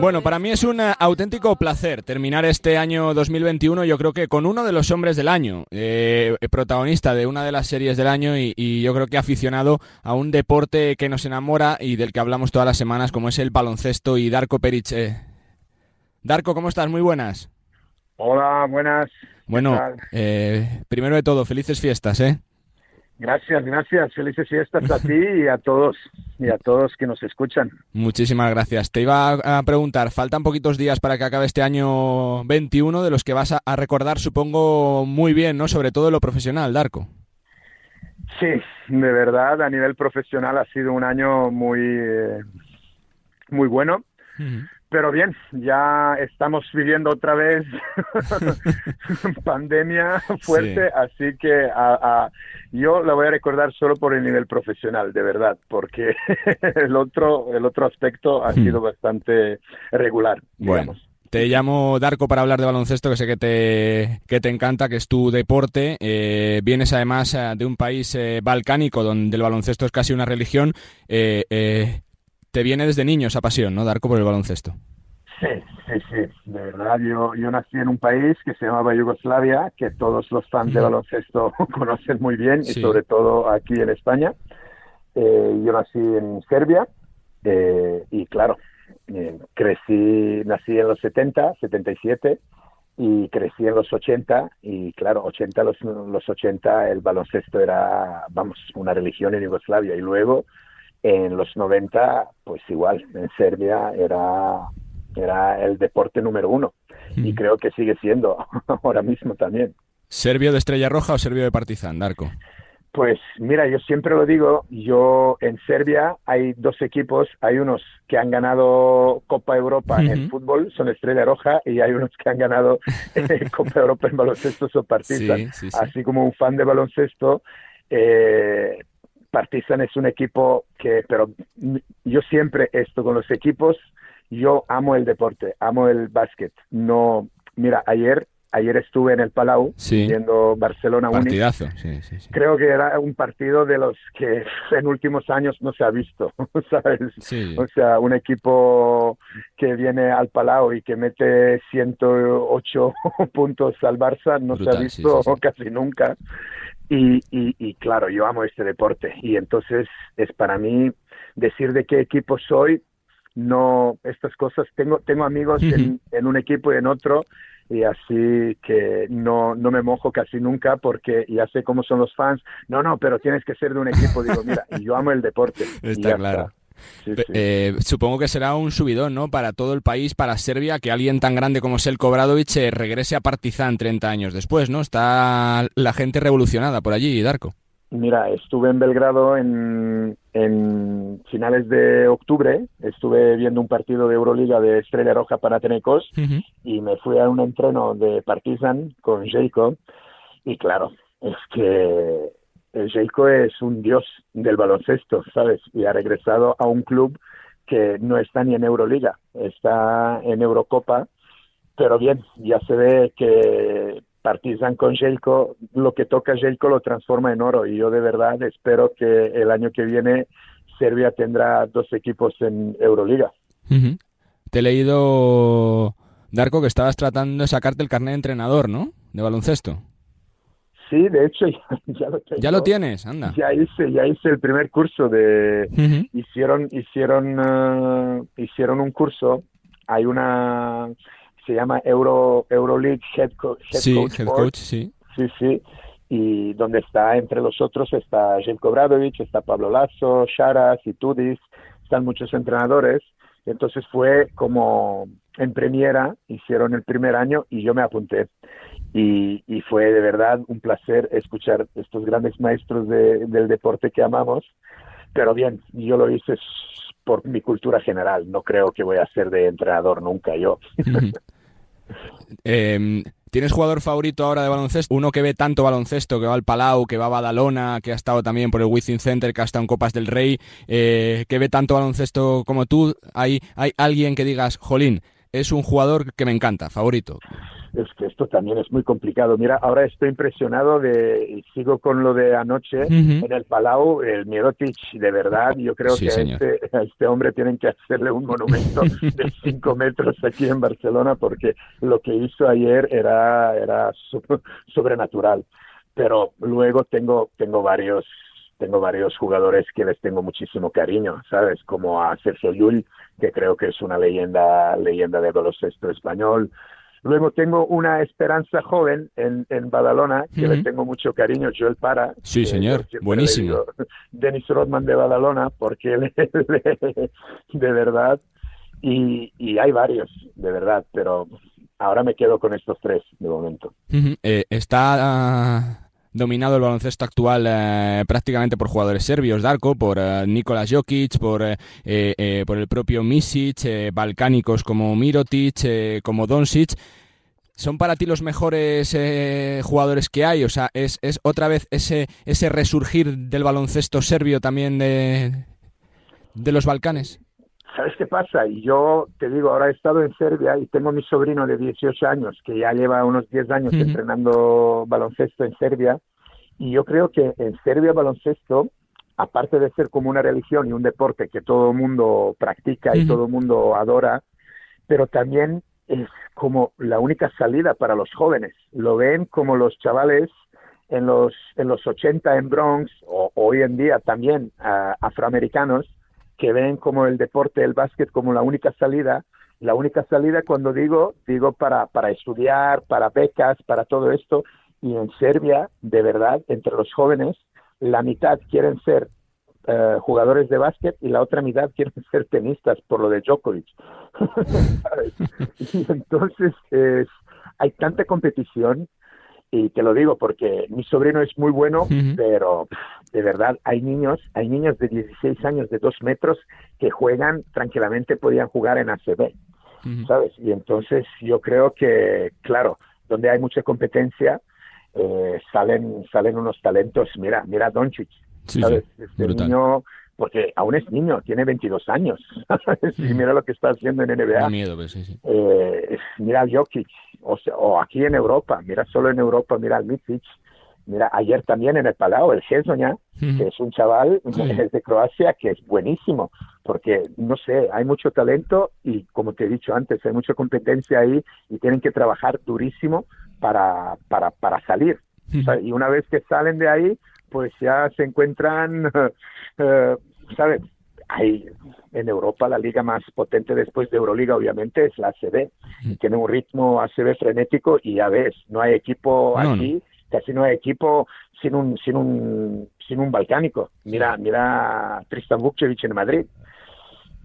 Bueno, para mí es un eh, auténtico placer terminar este año 2021, yo creo que con uno de los hombres del año, eh, protagonista de una de las series del año y, yo creo que aficionado a un deporte que nos enamora y del que hablamos todas las semanas, como es el baloncesto y Darko Peric. Eh. Darko, ¿cómo estás? Muy buenas. Hola, buenas. Bueno, primero de todo, felices fiestas, ¿eh? Gracias, gracias. Felices fiestas a ti y a todos y a todos que nos escuchan. Muchísimas gracias. Te iba a preguntar, faltan poquitos días para que acabe este año 21 de los que vas a, recordar, supongo, muy bien, ¿no? Sobre todo lo profesional, Darko. Sí, de verdad, a nivel profesional ha sido un año muy, eh, muy bueno. Pero bien, ya estamos viviendo otra vez pandemia fuerte, así que a, yo la voy a recordar solo por el nivel profesional, de verdad, porque el otro, el otro aspecto ha sido bastante regular. Bueno. Te llamo Darko para hablar de baloncesto, que sé que te, que te encanta, que es tu deporte. Eh, vienes además eh, de un país eh, balcánico donde el baloncesto es casi una religión. Eh, te viene desde niño esa pasión, ¿no, Darko, por el baloncesto? Sí, sí, sí, de verdad. Yo, yo nací en un país que se llamaba Yugoslavia, que todos los fans de baloncesto conocen muy bien, y sobre todo aquí en España. Eh, yo nací en Serbia, eh, y claro, eh, crecí, nací en los 70, 77, y crecí en los 80, y claro, 80, los, los 80 el baloncesto era, vamos, una religión en Yugoslavia, y luego en los 90, pues igual, en Serbia era, era el deporte número uno. Y creo que sigue siendo ahora mismo también. ¿Serbio de Estrella Roja o Serbio de Partizan, Darko? Pues mira, yo siempre lo digo, yo en Serbia hay dos equipos, hay unos que han ganado Copa Europa en fútbol, son Estrella Roja, y hay unos que han ganado Copa Europa en baloncesto, son Partizan. Así como un fan de baloncesto, eh, Partizan es un equipo que, pero yo siempre esto con los equipos, yo amo el deporte, amo el básquet. No, mira, ayer ayer estuve en el Palau viendo Barcelona Partidazo, Creo que era un partido de los que en últimos años no se ha visto, ¿sabes? O sea, un equipo que viene al Palau y que mete 108 puntos al Barça no se ha visto casi nunca. Y, y, claro, yo amo este deporte. Y entonces es para mí decir de qué equipo soy, no, estas cosas, tengo, tengo amigos en, en, un equipo y en otro y así que no, no me mojo casi nunca porque ya sé cómo son los fans, no, no, pero tienes que ser de un equipo, digo, mira, yo amo el deporte. Está. claro. Eh, supongo que será un subidón, ¿no? Para todo el país, para Serbia, que alguien tan grande como Selko Bradovic eh, regrese a Partizan 30 años después, ¿no? Está la gente revolucionada por allí, Darko. Mira, estuve en Belgrado en, en finales de octubre, estuve viendo un partido de Euroliga de Estrella Roja para Tenecos y me fui a un entreno de Partizan con Jacob y claro, es que Sheiko es un dios del baloncesto, ¿sabes? Y ha regresado a un club que no está ni en Euroliga, está en Eurocopa, pero bien, ya se ve que Partizan con Jelko, lo que toca Jelko lo transforma en oro y yo de verdad espero que el año que viene Serbia tendrá dos equipos en Euroliga. Te he leído, Darko, que estabas tratando de sacarte el carnet de entrenador, ¿no? De baloncesto. Sí, de hecho ya, lo Ya lo tienes, anda. Ya hice, ya hice el primer curso de hicieron hicieron uh, hicieron un curso. Hay una se llama Euro Euroleague Head, Coach. sí, Head Coach, sí. Sí, sí. Y donde está entre los otros está Jelko Bradovic, está Pablo Lazo, Sharas y Tudis, están muchos entrenadores. Entonces fue como en premiera, hicieron el primer año y yo me apunté y, fue de verdad un placer escuchar estos grandes maestros del deporte que amamos. Pero bien, yo lo hice por mi cultura general, no creo que voy a ser de entrenador nunca yo. Em, ¿Tienes jugador favorito ahora de baloncesto? Uno que ve tanto baloncesto, que va al Palau, que va a Badalona, que ha estado también por el Wizzing Center, que ha estado en Copas del Rey, eh, que ve tanto baloncesto como tú. ¿Hay, ¿Hay alguien que digas, Jolín, es un jugador que me encanta, favorito? Es que esto también es muy complicado. Mira, ahora estoy impresionado de, sigo con lo de anoche en el Palau, el Mirotic, de verdad, yo creo que este, a este, hombre tienen que hacerle un monumento de cinco metros aquí en Barcelona porque lo que hizo ayer era, era sobrenatural. Pero luego tengo, tengo varios tengo varios jugadores que les tengo muchísimo cariño, ¿sabes? Como a Sergio Llull, que creo que es una leyenda, leyenda de baloncesto español, Luego tengo una esperanza joven en, en Badalona, que le tengo mucho cariño, Joel Para. Sí, señor, buenísimo. Denis Rodman de Badalona, porque él, de verdad, y, y hay varios, de verdad, pero ahora me quedo con estos tres de momento. Eh, está dominado el baloncesto actual eh, prácticamente por jugadores serbios, Darko, por uh, Nikola Jokic, por, eh, por el propio Misic, balcánicos como Mirotic, como Doncic. ¿Son para ti los mejores jugadores que hay? O sea, ¿es, ¿es, otra vez ese, ese resurgir del baloncesto serbio también de, de los Balcanes? ¿Sabes qué pasa? Y yo te digo, ahora he estado en Serbia y tengo mi sobrino de 18 años que ya lleva unos 10 años entrenando baloncesto en Serbia. Y yo creo que en Serbia baloncesto, aparte de ser como una religión y un deporte que todo el mundo practica y todo el mundo adora, pero también es como la única salida para los jóvenes. Lo ven como los chavales en los, en los 80 en Bronx, o hoy en día también afroamericanos, que ven como el deporte, el básquet, como la única salida. La única salida cuando digo, digo para, para estudiar, para becas, para todo esto. Y en Serbia, de verdad, entre los jóvenes, la mitad quieren ser eh, jugadores de básquet y la otra mitad quieren ser tenistas por lo de Djokovic. y entonces es, hay tanta competición y te lo digo porque mi sobrino es muy bueno, pero de verdad hay niños, hay niños de 16 años de 2 metros que juegan tranquilamente, podían jugar en ACB, ¿sabes? Y entonces yo creo que, claro, donde hay mucha competencia, eh, salen, salen unos talentos, mira, mira Doncic, ¿sabes? este niño porque aún es niño, tiene 22 años. y mira lo que está haciendo en NBA. miedo, pues, sí, eh, mira Jokic, o, o, aquí en Europa, mira solo en Europa, mira al Mitic. Mira, ayer también en el Palau, el Hezonja, que es un chaval de Croacia que es buenísimo, porque, no sé, hay mucho talento y, como te he dicho antes, hay mucha competencia ahí y tienen que trabajar durísimo para, para, para salir. y una vez que salen de ahí, pues ya se encuentran eh, ¿sabes? Hay en Europa la liga más potente después de Euroliga, obviamente, es la ACB. Tiene un ritmo ACB frenético y ya ves, no hay equipo aquí, casi no hay equipo sin un, sin un, sin un balcánico. Mira, mira Tristan Vukcevic en Madrid.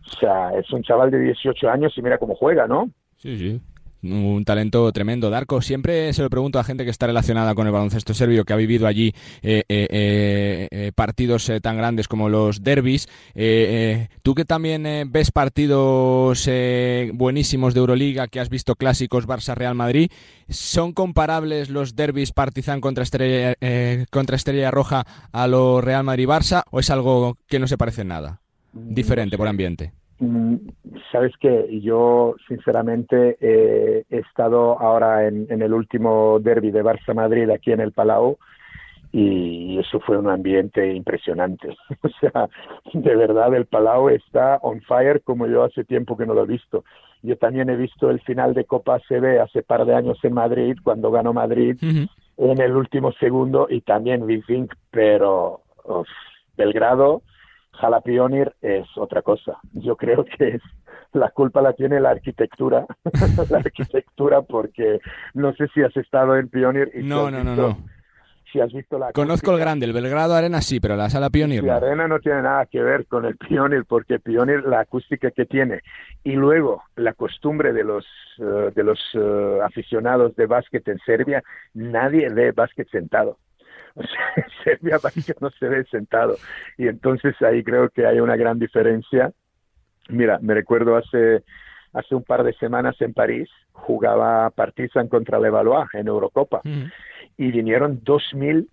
O sea, es un chaval de 18 años y mira cómo juega, ¿no? Sí, sí un talento tremendo. Darko, siempre se lo pregunto a gente que está relacionada con el baloncesto serbio, que ha vivido allí eh, eh, eh, partidos tan grandes como los derbis. tú que también ves partidos buenísimos de Euroliga, que has visto clásicos Barça-Real Madrid, ¿son comparables los derbis Partizan contra Estrella, contra Estrella Roja a los Real Madrid-Barça o es algo que no se parece en nada? Diferente por ambiente. Sabes que yo sinceramente he estado ahora en, el último derby de Barça Madrid aquí en el Palau y eso fue un ambiente impresionante. O sea, de verdad el Palau está on fire como yo hace tiempo que no lo he visto. Yo también he visto el final de Copa CB hace par de años en Madrid cuando ganó Madrid en el último segundo y también Vivink, pero Belgrado Jalapionir es otra cosa. Yo creo que la culpa la tiene la arquitectura, la arquitectura porque no sé si has estado en Pionir. Y no, no, no, no. Si has visto la Conozco el grande, el Belgrado Arena sí, pero la sala Pionir La arena no tiene nada que ver con el Pionir porque Pionir la acústica que tiene y luego la costumbre de los eh, de los eh, aficionados de básquet en Serbia, nadie ve básquet sentado. O sea, Serbia no se ve sentado. Y entonces ahí creo que hay una gran diferencia. Mira, me recuerdo hace, hace un par de semanas en París, jugaba Partizan contra Levallois en Eurocopa. y vinieron 2.000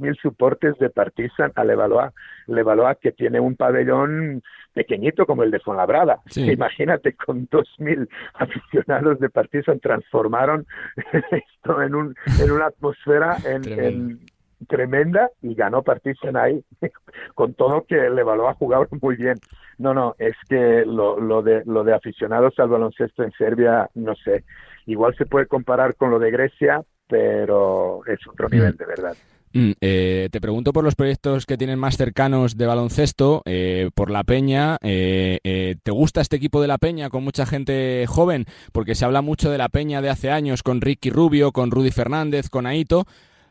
mil soportes de Partizan a Levallois. Levallois que tiene un pabellón pequeñito como el de Fuenlabrada. Imagínate, con 2.000 aficionados de Partizan transformaron esto en, un, en una atmósfera en, tremenda y ganó Partizan ahí, con todo que el Levallois jugaba muy bien. No, no, es que lo, lo, de, lo de aficionados al baloncesto en Serbia, no sé, igual se puede comparar con lo de Grecia, pero es otro nivel mm. de verdad. Mm, eh, te pregunto por los proyectos que tienen más cercanos de baloncesto, eh, por La Peña. Eh, ¿Te gusta este equipo de La Peña con mucha gente joven? Porque se habla mucho de La Peña de hace años con Ricky Rubio, con Rudy Fernández, con Aito.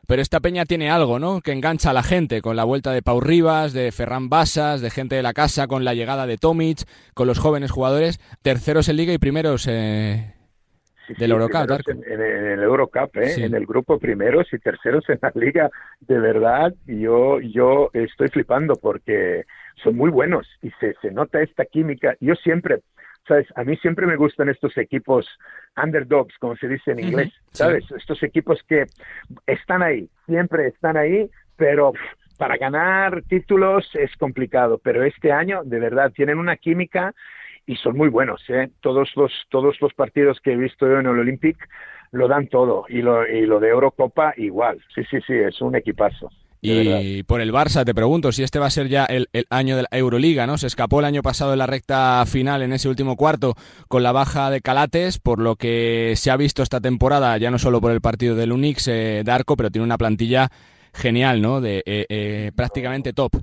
Pero esta peña tiene algo, ¿no? Que engancha a la gente, con la vuelta de Pau Rivas, de Ferran Basas, de gente de la casa, con la llegada de Tomic, con los jóvenes jugadores, terceros en liga y primeros del Eurocup. En, el Eurocup, ¿eh? en el grupo primeros y terceros en la liga, de verdad, yo, yo estoy flipando porque son muy buenos y se, se nota esta química. Yo siempre, ¿sabes? A mí siempre me gustan estos equipos underdogs, como se dice en inglés, ¿sabes? Estos equipos que están ahí, siempre están ahí, pero para ganar títulos es complicado. Pero este año, de verdad, tienen una química y son muy buenos. ¿eh? Todos, los, todos los partidos que he visto yo en el Olympic lo dan todo y lo, y lo de Eurocopa igual. Sí, sí, sí, es un equipazo. Y por el Barça, te pregunto si este va a ser ya el, año de la Euroliga, ¿no? Se escapó el año pasado en la recta final, en ese último cuarto, con la baja de Calates, por lo que se ha visto esta temporada, ya no solo por el partido del Unix eh, de Arco, pero tiene una plantilla genial, ¿no? De eh, eh, prácticamente top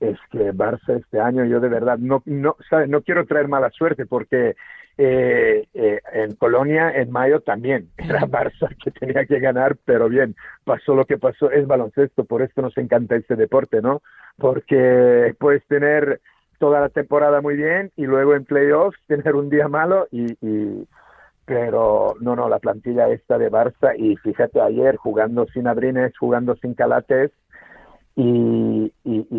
es que Barça este año yo de verdad no no ¿sabes? no quiero traer mala suerte porque eh, eh, en Colonia en mayo también. Era Barça que tenía que ganar pero bien pasó lo que pasó. Es baloncesto por esto nos encanta este deporte no porque puedes tener toda la temporada muy bien y luego en playoffs tener un día malo y, y pero no no la plantilla esta de Barça y fíjate ayer jugando sin Abrines jugando sin Calates y,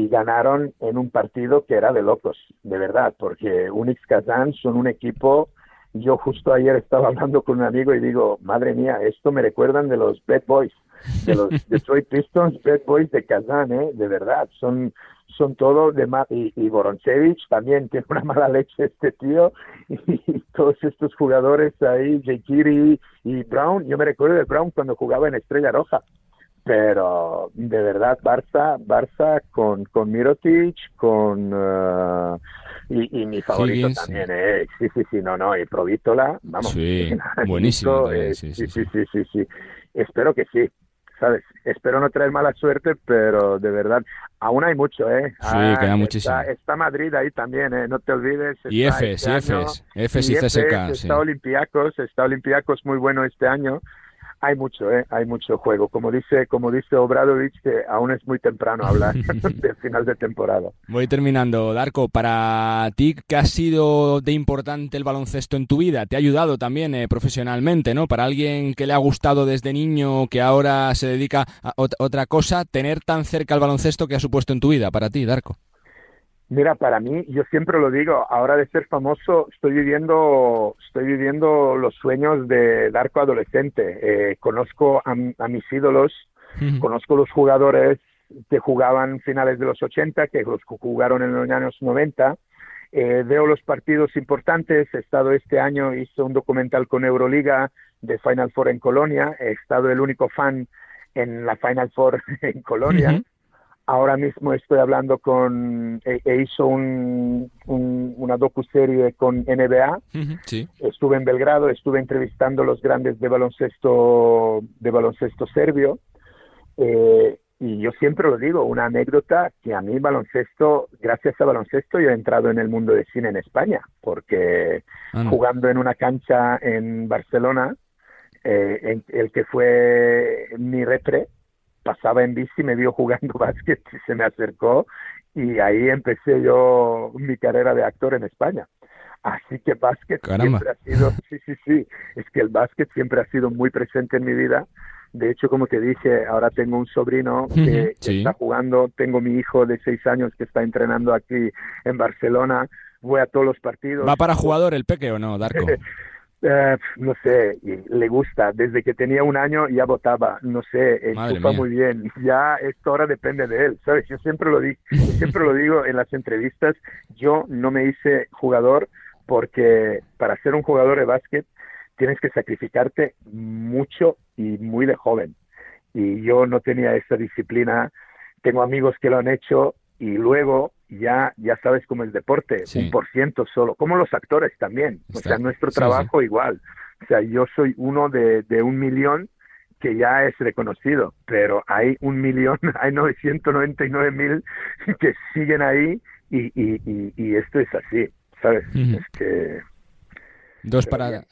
y, ganaron en un partido que era de locos, de verdad, porque Unix Kazan son un equipo. Yo justo ayer estaba hablando con un amigo y digo, madre mía, esto me recuerdan de los Bad Boys, de los Detroit Pistons, Bad Boys de Kazan, ¿eh? de verdad, son son todo de y, y Boronchevich también tiene una mala leche este tío y, todos estos jugadores ahí, J. Kiri y Brown, yo me recuerdo de Brown cuando jugaba en Estrella Roja, pero de verdad Barça, Barça con, con Mirotic, con uh, y, y, mi favorito también, eh. sí, sí, sí, no, no, y Provítola, vamos, sí, buenísimo, eh, sí, sí, sí, sí, sí, sí, espero que sí, sabes, espero no traer mala suerte, pero de verdad, aún hay mucho, eh, sí, ah, queda muchísimo, está, Madrid ahí también, eh, no te olvides, y Efes, este Efes, Efes y CSK, está Olympiacos, está Olympiacos muy bueno este año hay mucho, ¿eh? hay mucho juego. Como dice, como dice Obradovich, que aún es muy temprano hablar del final de temporada. Voy terminando, Darko. Para ti, ¿qué ha sido de importante el baloncesto en tu vida? ¿Te ha ayudado también eh, profesionalmente, no? Para alguien que le ha gustado desde niño, que ahora se dedica a otra cosa, tener tan cerca el baloncesto que ha supuesto en tu vida, para ti, Darko. Mira, para mí, yo siempre lo digo, ahora de ser famoso, estoy viviendo, estoy viviendo los sueños de arco adolescente. Eh, conozco a, mis ídolos, conozco los jugadores que jugaban finales de los 80, que los jugaron en los años 90. Eh, veo los partidos importantes. He estado este año, hice un documental con Euroliga de Final Four en Colonia. He estado el único fan en la Final Four en Colonia. Ahora mismo estoy hablando con, e, e hizo un, un, una docuserie con NBA. sí. Estuve en Belgrado, estuve entrevistando a los grandes de baloncesto, de baloncesto serbio. Eh, y yo siempre lo digo, una anécdota que a mí baloncesto, gracias a baloncesto yo he entrado en el mundo de cine en España, porque ah, jugando en una cancha en Barcelona, eh, en, el que fue mi repre, pasaba en bici, me vio jugando básquet y se me acercó y ahí empecé yo mi carrera de actor en España. Así que básquet siempre ha sido, sí, sí, sí, es que el básquet siempre ha sido muy presente en mi vida. De hecho, como te dije, ahora tengo un sobrino que, está jugando, tengo mi hijo de seis años que está entrenando aquí en Barcelona, voy a todos los partidos. ¿Va para jugador el peque o no, Darko? Eh, no sé, le gusta. Desde que tenía un año ya votaba. No sé, enchufa muy bien. Ya esto ahora depende de él, ¿sabes? Yo siempre lo digo, siempre lo digo en las entrevistas. Yo no me hice jugador porque para ser un jugador de básquet tienes que sacrificarte mucho y muy de joven. Y yo no tenía esa disciplina. Tengo amigos que lo han hecho y luego ya, ya sabes cómo es deporte, un por ciento solo, como los actores también, o sea, nuestro trabajo igual, o sea, yo soy uno de, de un millón que ya es reconocido, pero hay un millón, hay 999 mil que siguen ahí y, y, y, esto es así, ¿sabes? Es que... Dos para...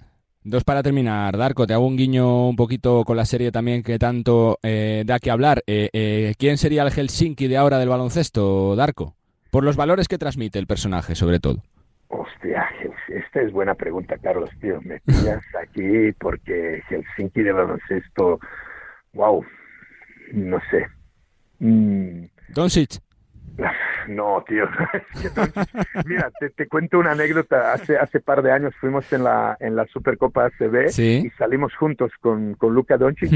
Dos para terminar, Darko, te hago un guiño un poquito con la serie también que tanto eh, da que hablar. Eh, eh, ¿Quién sería el Helsinki de ahora del baloncesto, Darko? Por los valores que transmite el personaje, sobre todo. Hostia, esta es buena pregunta, Carlos, tío. Me pillas aquí porque Helsinki de baloncesto, wow, no sé. Mm. Doncic. No, tío. Mira, te, cuento una anécdota. Hace hace par de años fuimos en la en la Supercopa ACB y salimos juntos con, con Luka Doncic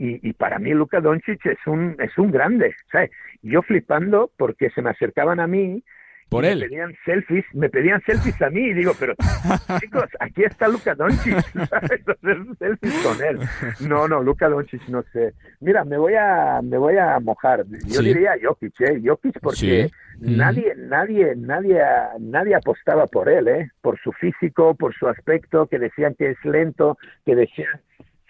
y, y, para mí Luka Doncic es un es un grande, ¿sabes? Yo flipando porque se me acercaban a mí por él. Me pedían selfies, me pedían selfies a mí y digo, pero chicos, aquí está Luka Doncic, ¿sabes? Hacer selfies con él. No, no, Luka Doncic no sé. Mira, me voy a me voy a mojar. Yo diría Jokic, ¿eh? Jokic porque nadie nadie nadie nadie apostaba por él, ¿eh? Por su físico, por su aspecto, que decían que es lento, que decían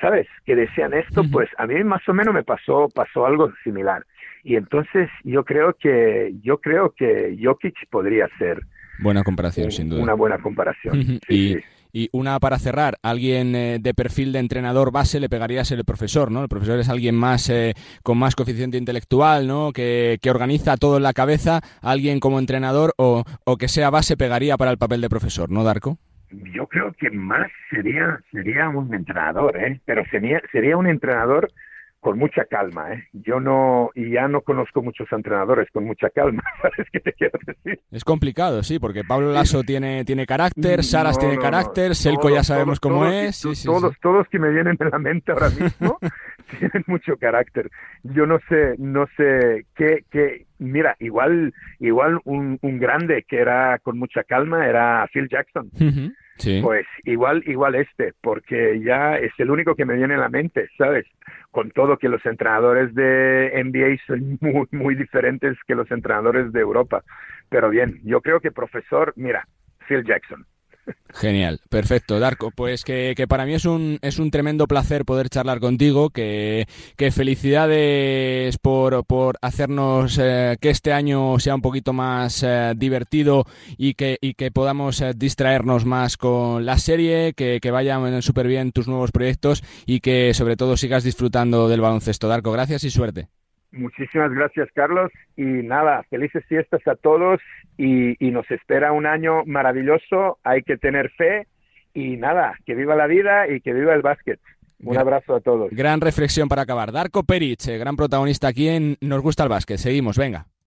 ¿sabes? Que decían esto, pues a mí más o menos me pasó, pasó algo similar. Y entonces yo creo que, yo creo que Jokic podría ser. Buena comparación, sin duda. Una buena comparación. y, y, una para cerrar, alguien eh, de perfil de entrenador base le pegaría a ser el profesor, ¿no? El profesor es alguien más eh, con más coeficiente intelectual, ¿no? Que, que, organiza todo en la cabeza, alguien como entrenador o, o que sea base pegaría para el papel de profesor, ¿no, Darko? Yo creo que más sería sería un entrenador, ¿eh? Pero sería sería un entrenador con mucha calma, ¿eh? Yo no, y ya no conozco muchos entrenadores con mucha calma, ¿sabes qué te quiero decir? Es complicado, sí, porque Pablo Lasso tiene, tiene carácter, Saras tiene carácter, Selco ya sabemos cómo es. Sí, todos, todos que me vienen en la mente ahora mismo tienen mucho carácter. Yo no sé, no sé qué, qué, mira, igual, igual un, un grande que era con mucha calma era Phil Jackson. Pues igual, igual este, porque ya es el único que me viene en la mente, ¿sabes? Con todo que los entrenadores de NBA son muy, muy diferentes que los entrenadores de Europa. Pero bien, yo creo que profesor, mira, Phil Jackson. Genial, perfecto, Darko. Pues que, para mí es un, es un tremendo placer poder charlar contigo, que, felicidades por, por hacernos eh, que este año sea un poquito más eh, divertido y que, y que podamos eh, distraernos más con la serie, que, que vayan súper bien tus nuevos proyectos y que sobre todo sigas disfrutando del baloncesto. Darko, gracias y suerte. Muchísimas gracias, Carlos. Y nada, felices fiestas a todos y, nos espera un año maravilloso. Hay que tener fe y nada, que viva la vida y que viva el básquet. Un abrazo a todos. Gran reflexión para acabar. Darko Peric, eh, gran protagonista aquí en Nos gusta el básquet. Seguimos, venga.